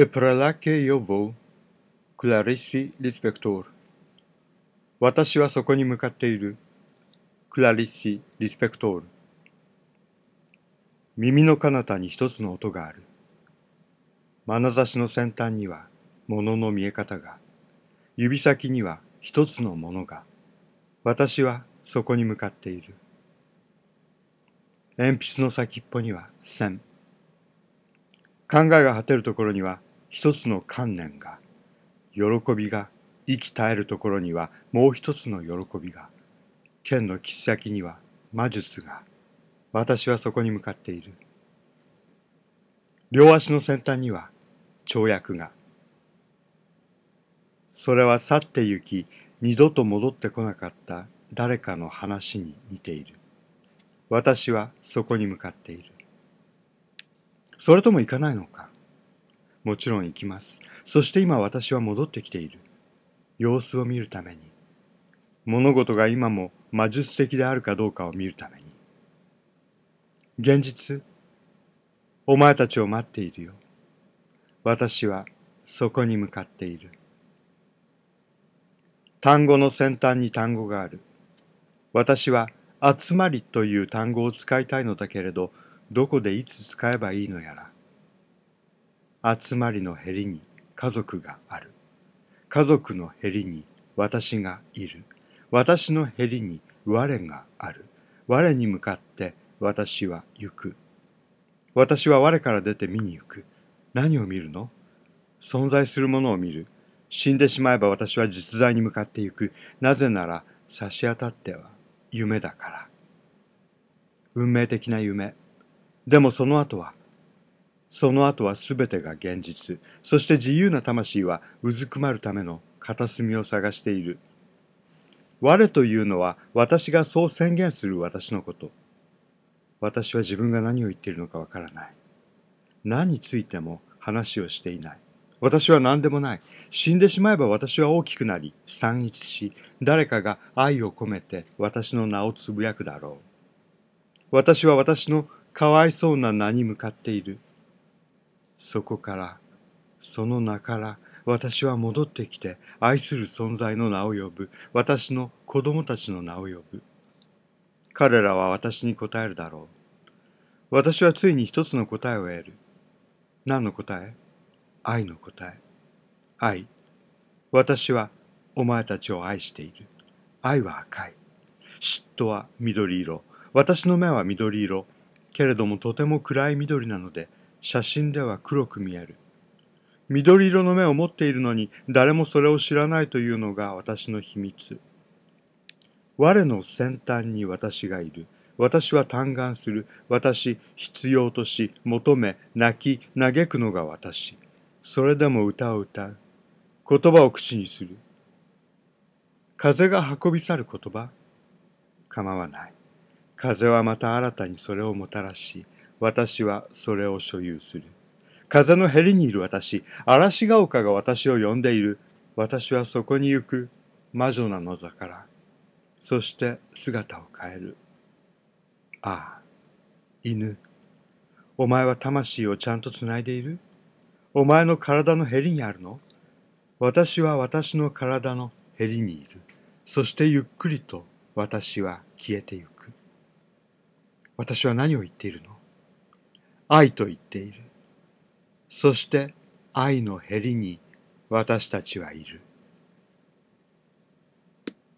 E per là che io vo, Clarissi Lispector 私はそこに向かっている。クラリッシ・リスペクトール。耳の彼方に一つの音がある。眼差しの先端には物の見え方が、指先には一つのものが、私はそこに向かっている。鉛筆の先っぽには線。考えが果てるところには一つの観念が、喜びが息絶えるところにはもう一つの喜びが、剣の切っ先には魔術が、私はそこに向かっている。両足の先端には跳躍が。それは去って行き、二度と戻ってこなかった誰かの話に似ている。私はそこに向かっている。それとも行かないのか？もちろん行きます。そして今私は戻ってきている。様子を見るために。物事が今も魔術的であるかどうかを見るために。現実、お前たちを待っているよ。私はそこに向かっている。単語の先端に単語がある。私は集まりという単語を使いたいのだけれど、どこでいつ使えばいいのやら。集まりのへりに家族がある。家族のへりに私がいる。私のへりに我がある。我に向かって私は行く。私は我から出て見に行く。何を見るの？存在するものを見る。死んでしまえば私は実在に向かって行く。なぜなら差し当たっては夢だから。運命的な夢。でもその後は、その後は全てが現実。そして自由な魂はうずくまるための片隅を探している。我というのは私がそう宣言する私のこと。私は自分が何を言っているのかわからない。何についても話をしていない。私は何でもない。死んでしまえば私は大きくなり、散逸し、誰かが愛を込めて私の名をつぶやくだろう。私は私のかわいそうな名に向かっている。そこから、その名から私は戻ってきて愛する存在の名を呼ぶ。私の子供たちの名を呼ぶ。彼らは私に答えるだろう。私はついに一つの答えを得る。何の答え？愛の答え。愛。私はお前たちを愛している。愛は赤い。嫉妬は緑色。私の目は緑色。けれどもとても暗い緑なので、写真では黒く見える。緑色の目を持っているのに誰もそれを知らないというのが私の秘密。我の先端に私がいる。私は嘆願する。私、必要とし、求め、泣き、嘆くのが私。それでも歌を歌う。言葉を口にする。風が運び去る言葉構わない。風はまた新たにそれをもたらし、私はそれを所有する。風のへりにいる私、嵐が丘が私を呼んでいる。私はそこに行く魔女なのだから。そして姿を変える。ああ、犬。お前は魂をちゃんとつないでいる？お前の体のへりにあるの？私は私の体のへりにいる。そしてゆっくりと私は消えてゆく。私は何を言っているの？愛と言っている。そして愛のへりに私たちはいる。